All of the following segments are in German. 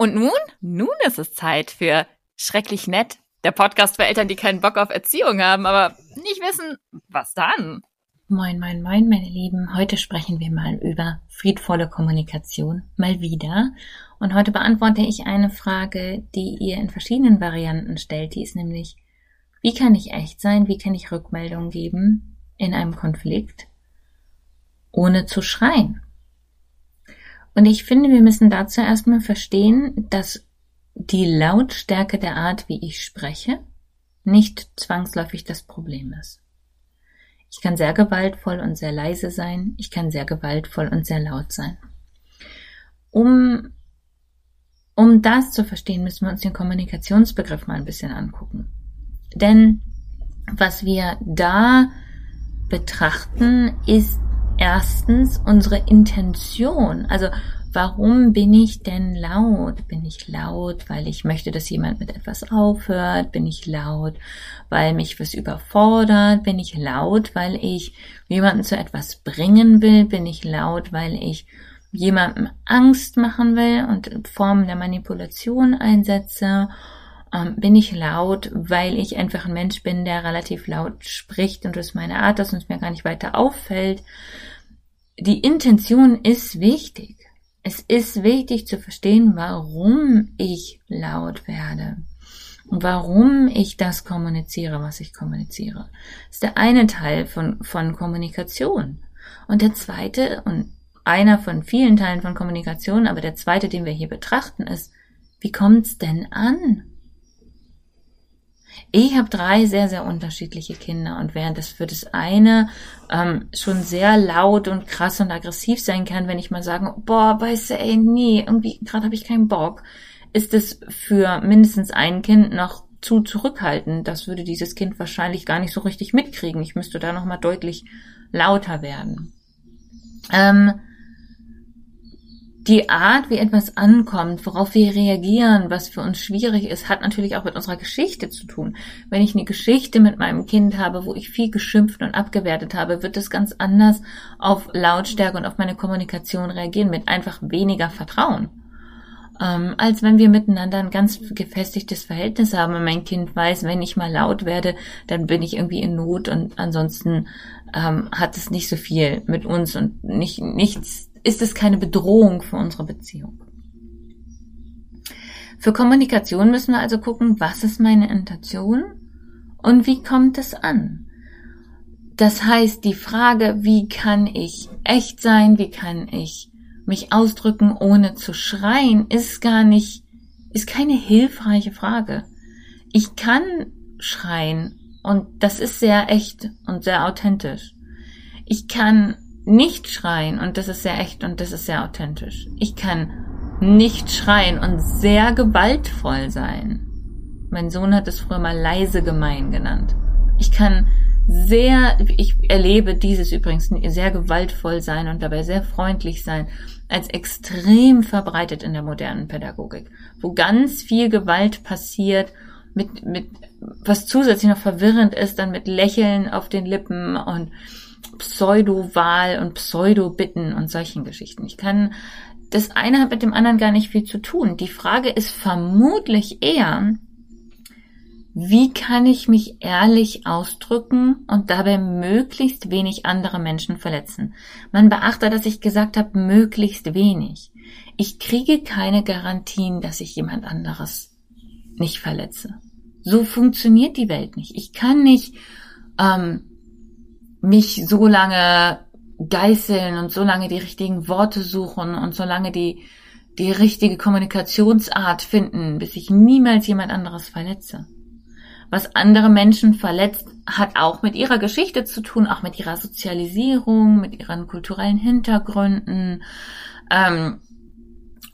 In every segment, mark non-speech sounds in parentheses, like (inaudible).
Und nun? Nun ist es Zeit für Schrecklich Nett, der Podcast für Eltern, die keinen Bock auf Erziehung haben, aber nicht wissen, was dann. Moin, moin, moin, meine Lieben. Heute sprechen wir mal über friedvolle Kommunikation. Mal wieder. Und heute beantworte ich eine Frage, die ihr in verschiedenen Varianten stellt. Die ist nämlich, wie kann ich echt sein? Wie kann ich Rückmeldungen geben in einem Konflikt, ohne zu schreien? Und ich finde, wir müssen dazu erstmal verstehen, dass die Lautstärke der Art, wie ich spreche, nicht zwangsläufig das Problem ist. Ich kann sehr gewaltvoll und sehr leise sein, ich kann sehr gewaltvoll und sehr laut sein. Um, um das zu verstehen, müssen wir uns den Kommunikationsbegriff mal ein bisschen angucken. Denn was wir da betrachten, ist erstens unsere Intention. Also warum bin ich denn laut? Bin ich laut, weil ich möchte, dass jemand mit etwas aufhört? Bin ich laut, weil mich was überfordert? Bin ich laut, weil ich jemanden zu etwas bringen will? Bin ich laut, weil ich jemandem Angst machen will und Formen der Manipulation einsetze? Ähm, bin ich laut, weil ich einfach ein Mensch bin, der relativ laut spricht und das meine Art ist und es mir gar nicht weiter auffällt? die Intention ist wichtig. Es ist wichtig zu verstehen, warum ich laut werde und warum ich das kommuniziere, was ich kommuniziere. Ist der eine Teil von, von Kommunikation. Und der zweite und einer von vielen Teilen von Kommunikation, aber der zweite, den wir hier betrachten, ist, wie kommt's denn an? Ich habe drei sehr, sehr unterschiedliche Kinder und während das für das eine ähm, schon sehr laut und krass und aggressiv sein kann, wenn ich mal sage, boah, weißt du, ey, nee, irgendwie gerade habe ich keinen Bock, ist es für mindestens ein Kind noch zu zurückhaltend. Das würde dieses Kind wahrscheinlich gar nicht so richtig mitkriegen. Ich müsste da nochmal deutlich lauter werden. Ähm, die Art, wie etwas ankommt, worauf wir reagieren, was für uns schwierig ist, hat natürlich auch mit unserer Geschichte zu tun. Wenn ich eine Geschichte mit meinem Kind habe, wo ich viel geschimpft und abgewertet habe, wird es ganz anders auf Lautstärke und auf meine Kommunikation reagieren, mit einfach weniger Vertrauen. Ähm, als wenn wir miteinander ein ganz gefestigtes Verhältnis haben und mein Kind weiß, wenn ich mal laut werde, dann bin ich irgendwie in Not und ansonsten ähm, hat es nicht so viel mit uns und nicht, nichts ist es keine Bedrohung für unsere Beziehung. Für Kommunikation müssen wir also gucken, was ist meine Intention und wie kommt es an. Das heißt, die Frage, wie kann ich echt sein, wie kann ich mich ausdrücken, ohne zu schreien, ist gar nicht, ist keine hilfreiche Frage. Ich kann schreien und das ist sehr echt und sehr authentisch. Ich kann nicht schreien und das ist sehr echt und das ist sehr authentisch. Ich kann nicht schreien und sehr gewaltvoll sein. Mein Sohn hat es früher mal leise gemein genannt. Ich kann sehr, ich erlebe dieses übrigens sehr gewaltvoll sein und dabei sehr freundlich sein, als extrem verbreitet in der modernen Pädagogik, wo ganz viel Gewalt passiert, mit, mit, was zusätzlich noch verwirrend ist, dann mit Lächeln auf den Lippen und Pseudo-Wahl und Pseudo-Bitten und solchen Geschichten. Ich kann, das eine hat mit dem anderen gar nicht viel zu tun. Die Frage ist vermutlich eher, wie kann ich mich ehrlich ausdrücken und dabei möglichst wenig andere Menschen verletzen? Man beachte, dass ich gesagt habe, möglichst wenig. Ich kriege keine Garantien, dass ich jemand anderes nicht verletze. So funktioniert die Welt nicht. Ich kann nicht ähm, mich so lange geißeln und so lange die richtigen Worte suchen und so lange die, die richtige Kommunikationsart finden, bis ich niemals jemand anderes verletze. Was andere Menschen verletzt, hat auch mit ihrer Geschichte zu tun, auch mit ihrer Sozialisierung, mit ihren kulturellen Hintergründen. Ähm,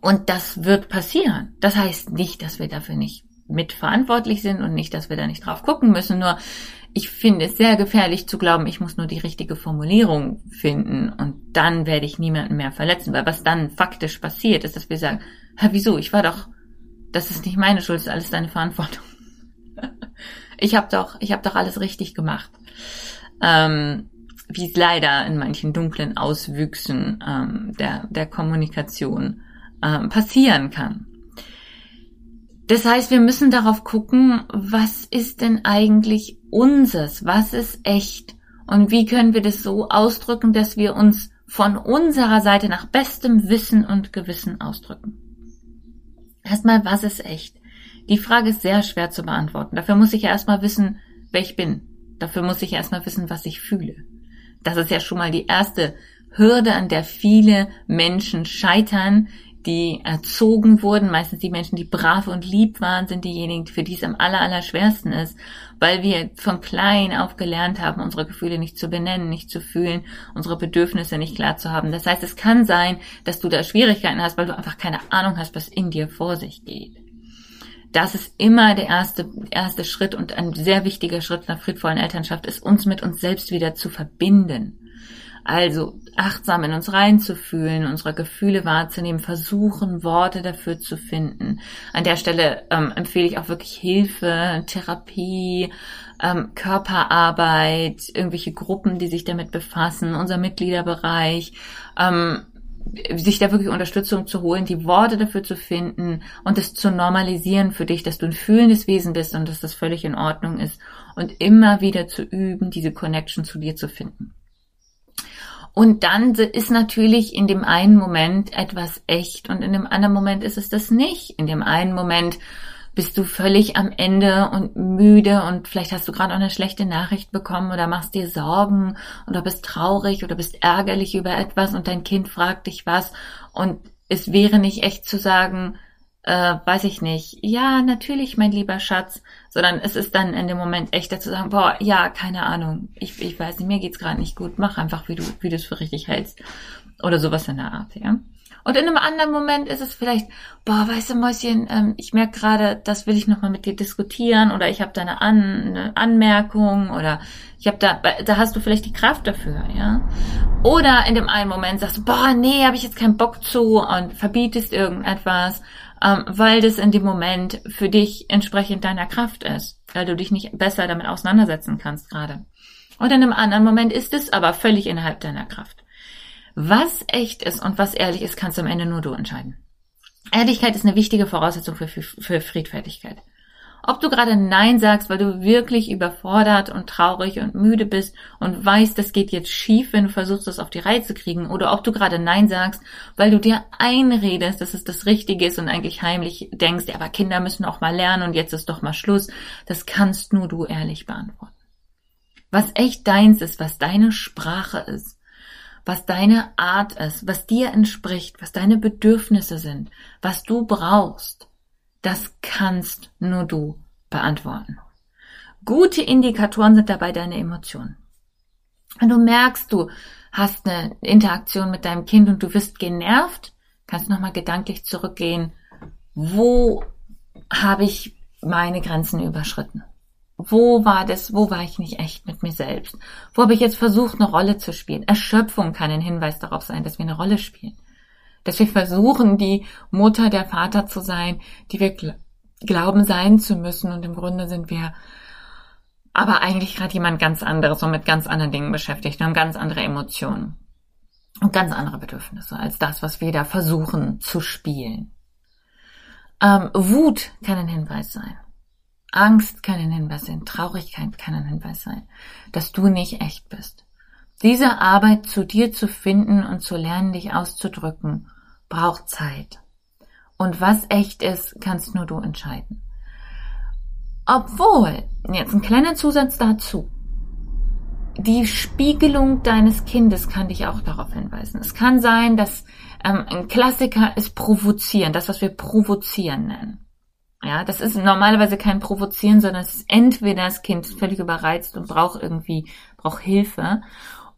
und das wird passieren. Das heißt nicht, dass wir dafür nicht mitverantwortlich sind und nicht, dass wir da nicht drauf gucken müssen. Nur ich finde es sehr gefährlich zu glauben, ich muss nur die richtige Formulierung finden und dann werde ich niemanden mehr verletzen, weil was dann faktisch passiert, ist, dass wir sagen, Hä, wieso, ich war doch, das ist nicht meine Schuld, das ist alles deine Verantwortung. (laughs) ich habe doch, ich habe doch alles richtig gemacht. Ähm, wie es leider in manchen dunklen Auswüchsen ähm, der, der Kommunikation ähm, passieren kann. Das heißt, wir müssen darauf gucken, was ist denn eigentlich unseres? Was ist echt? Und wie können wir das so ausdrücken, dass wir uns von unserer Seite nach bestem Wissen und Gewissen ausdrücken? Erstmal, was ist echt? Die Frage ist sehr schwer zu beantworten. Dafür muss ich ja erstmal wissen, wer ich bin. Dafür muss ich erstmal wissen, was ich fühle. Das ist ja schon mal die erste Hürde, an der viele Menschen scheitern, die erzogen wurden. Meistens die Menschen, die brav und lieb waren, sind diejenigen, für die es am aller, aller schwersten ist, weil wir von klein auf gelernt haben, unsere Gefühle nicht zu benennen, nicht zu fühlen, unsere Bedürfnisse nicht klar zu haben. Das heißt, es kann sein, dass du da Schwierigkeiten hast, weil du einfach keine Ahnung hast, was in dir vor sich geht. Das ist immer der erste, erste Schritt und ein sehr wichtiger Schritt nach friedvollen Elternschaft ist, uns mit uns selbst wieder zu verbinden. Also achtsam in uns reinzufühlen, unsere Gefühle wahrzunehmen, versuchen, Worte dafür zu finden. An der Stelle ähm, empfehle ich auch wirklich Hilfe, Therapie, ähm, Körperarbeit, irgendwelche Gruppen, die sich damit befassen, unser Mitgliederbereich, ähm, sich da wirklich Unterstützung zu holen, die Worte dafür zu finden und es zu normalisieren für dich, dass du ein fühlendes Wesen bist und dass das völlig in Ordnung ist und immer wieder zu üben, diese Connection zu dir zu finden. Und dann ist natürlich in dem einen Moment etwas echt und in dem anderen Moment ist es das nicht. In dem einen Moment bist du völlig am Ende und müde und vielleicht hast du gerade auch eine schlechte Nachricht bekommen oder machst dir Sorgen oder bist traurig oder bist ärgerlich über etwas und dein Kind fragt dich was und es wäre nicht echt zu sagen, äh, weiß ich nicht, ja, natürlich, mein lieber Schatz, sondern es ist dann in dem Moment echter zu sagen, boah, ja, keine Ahnung, ich, ich weiß nicht, mir geht's gerade nicht gut, mach einfach, wie du, wie du es für richtig hältst. Oder sowas in der Art, ja. Und in einem anderen Moment ist es vielleicht, boah, weißt du, Mäuschen, ähm, ich merke gerade, das will ich nochmal mit dir diskutieren oder ich habe da eine, An eine Anmerkung oder ich habe da, da hast du vielleicht die Kraft dafür, ja. Oder in dem einen Moment sagst du, boah, nee, habe ich jetzt keinen Bock zu und verbietest irgendetwas ähm, weil das in dem Moment für dich entsprechend deiner Kraft ist, weil du dich nicht besser damit auseinandersetzen kannst gerade. Und in einem anderen Moment ist es aber völlig innerhalb deiner Kraft. Was echt ist und was ehrlich ist, kannst du am Ende nur du entscheiden. Ehrlichkeit ist eine wichtige Voraussetzung für, für, für Friedfertigkeit. Ob du gerade Nein sagst, weil du wirklich überfordert und traurig und müde bist und weißt, das geht jetzt schief, wenn du versuchst, das auf die Reihe zu kriegen, oder ob du gerade Nein sagst, weil du dir einredest, dass es das Richtige ist und eigentlich heimlich denkst, ja, aber Kinder müssen auch mal lernen und jetzt ist doch mal Schluss, das kannst nur du ehrlich beantworten. Was echt deins ist, was deine Sprache ist, was deine Art ist, was dir entspricht, was deine Bedürfnisse sind, was du brauchst, das kannst nur du beantworten. Gute Indikatoren sind dabei deine Emotionen. Wenn du merkst, du hast eine Interaktion mit deinem Kind und du wirst genervt, kannst nochmal gedanklich zurückgehen. Wo habe ich meine Grenzen überschritten? Wo war das, wo war ich nicht echt mit mir selbst? Wo habe ich jetzt versucht, eine Rolle zu spielen? Erschöpfung kann ein Hinweis darauf sein, dass wir eine Rolle spielen dass wir versuchen, die Mutter, der Vater zu sein, die wir gl glauben sein zu müssen und im Grunde sind wir aber eigentlich gerade jemand ganz anderes und mit ganz anderen Dingen beschäftigt und haben ganz andere Emotionen und ganz andere Bedürfnisse als das, was wir da versuchen zu spielen. Ähm, Wut kann ein Hinweis sein. Angst kann ein Hinweis sein. Traurigkeit kann ein Hinweis sein, dass du nicht echt bist. Diese Arbeit zu dir zu finden und zu lernen, dich auszudrücken braucht Zeit. Und was echt ist, kannst nur du entscheiden. Obwohl, jetzt ein kleiner Zusatz dazu. Die Spiegelung deines Kindes kann dich auch darauf hinweisen. Es kann sein, dass ähm, ein Klassiker ist provozieren, das, was wir provozieren nennen. Ja, das ist normalerweise kein Provozieren, sondern es ist entweder das Kind völlig überreizt und braucht irgendwie, braucht Hilfe,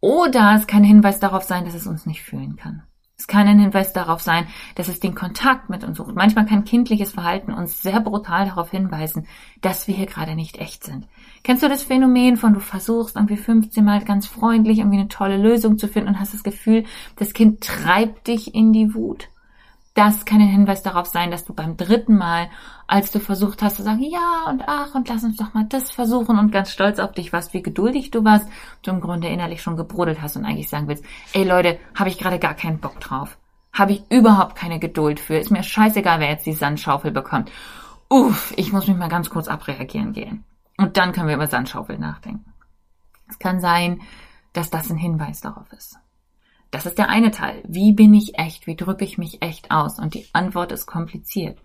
oder es kann Hinweis darauf sein, dass es uns nicht fühlen kann. Es kann ein Hinweis darauf sein, dass es den Kontakt mit uns sucht. Manchmal kann kindliches Verhalten uns sehr brutal darauf hinweisen, dass wir hier gerade nicht echt sind. Kennst du das Phänomen von du versuchst irgendwie 15 Mal ganz freundlich irgendwie eine tolle Lösung zu finden und hast das Gefühl, das Kind treibt dich in die Wut? Das kann ein Hinweis darauf sein, dass du beim dritten Mal, als du versucht hast zu sagen, ja und ach und lass uns doch mal das versuchen und ganz stolz auf dich warst, wie geduldig du warst, du im Grunde innerlich schon gebrodelt hast und eigentlich sagen willst, ey Leute, habe ich gerade gar keinen Bock drauf. Habe ich überhaupt keine Geduld für. Ist mir scheißegal, wer jetzt die Sandschaufel bekommt. uff, ich muss mich mal ganz kurz abreagieren gehen. Und dann können wir über Sandschaufel nachdenken. Es kann sein, dass das ein Hinweis darauf ist. Das ist der eine Teil. Wie bin ich echt? Wie drücke ich mich echt aus? Und die Antwort ist kompliziert.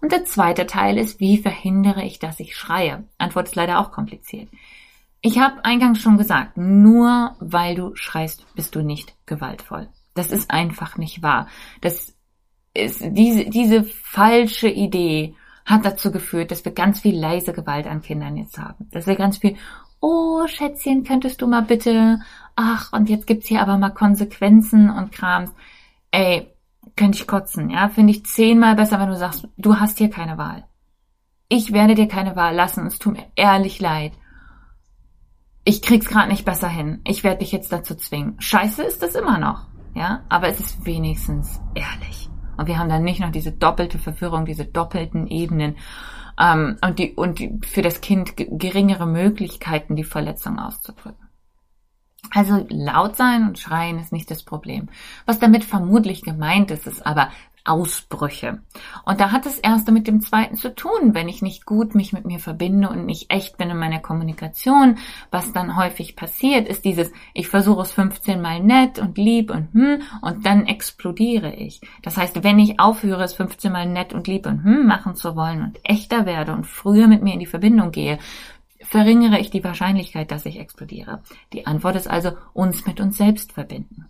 Und der zweite Teil ist, wie verhindere ich, dass ich schreie? Antwort ist leider auch kompliziert. Ich habe eingangs schon gesagt, nur weil du schreist, bist du nicht gewaltvoll. Das ist einfach nicht wahr. Das ist diese, diese falsche Idee hat dazu geführt, dass wir ganz viel leise Gewalt an Kindern jetzt haben. Dass wir ganz viel, oh Schätzchen, könntest du mal bitte, ach, und jetzt gibt's hier aber mal Konsequenzen und Krams. Ey, könnte ich kotzen, ja? Finde ich zehnmal besser, wenn du sagst, du hast hier keine Wahl. Ich werde dir keine Wahl lassen, es tut mir ehrlich leid. Ich krieg's gerade nicht besser hin. Ich werde dich jetzt dazu zwingen. Scheiße ist es immer noch, ja? Aber es ist wenigstens ehrlich. Und wir haben dann nicht noch diese doppelte Verwirrung, diese doppelten Ebenen ähm, und, die, und die, für das Kind geringere Möglichkeiten, die Verletzung auszudrücken. Also laut sein und schreien ist nicht das Problem. Was damit vermutlich gemeint ist, ist aber Ausbrüche. Und da hat es erst mit dem zweiten zu tun, wenn ich nicht gut mich mit mir verbinde und nicht echt bin in meiner Kommunikation. Was dann häufig passiert, ist dieses, ich versuche es 15 mal nett und lieb und hm, und dann explodiere ich. Das heißt, wenn ich aufhöre, es 15 mal nett und lieb und hm machen zu wollen und echter werde und früher mit mir in die Verbindung gehe, verringere ich die Wahrscheinlichkeit, dass ich explodiere. Die Antwort ist also, uns mit uns selbst verbinden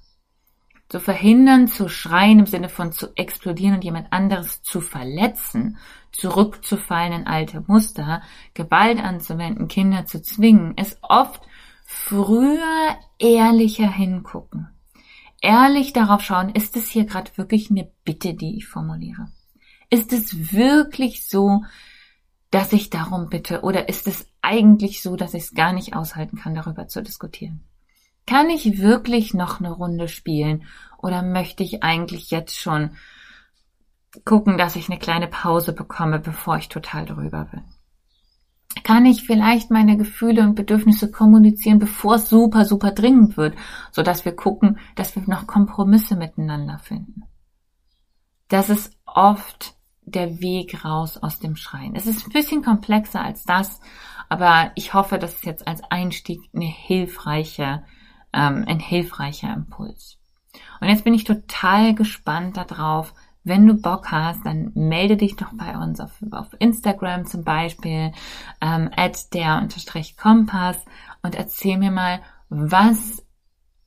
zu verhindern, zu schreien im Sinne von zu explodieren und jemand anderes zu verletzen, zurückzufallen in alte Muster, Gewalt anzuwenden, Kinder zu zwingen, ist oft früher ehrlicher hingucken. Ehrlich darauf schauen, ist es hier gerade wirklich eine Bitte, die ich formuliere? Ist es wirklich so, dass ich darum bitte? Oder ist es eigentlich so, dass ich es gar nicht aushalten kann, darüber zu diskutieren? Kann ich wirklich noch eine Runde spielen oder möchte ich eigentlich jetzt schon gucken, dass ich eine kleine Pause bekomme, bevor ich total drüber bin? Kann ich vielleicht meine Gefühle und Bedürfnisse kommunizieren, bevor es super, super dringend wird, so dass wir gucken, dass wir noch Kompromisse miteinander finden? Das ist oft der Weg raus aus dem Schreien. Es ist ein bisschen komplexer als das, aber ich hoffe, dass es jetzt als Einstieg eine hilfreiche ähm, ein hilfreicher Impuls. Und jetzt bin ich total gespannt darauf, wenn du Bock hast, dann melde dich doch bei uns auf, auf Instagram zum Beispiel, ähm, at der unterstrich Kompass und erzähl mir mal, was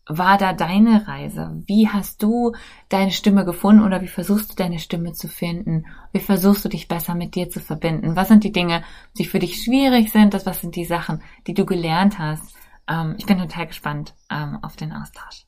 war da deine Reise? Wie hast du deine Stimme gefunden oder wie versuchst du deine Stimme zu finden? Wie versuchst du dich besser mit dir zu verbinden? Was sind die Dinge, die für dich schwierig sind? was sind die Sachen, die du gelernt hast? Ähm, ich bin total gespannt ähm, auf den Austausch.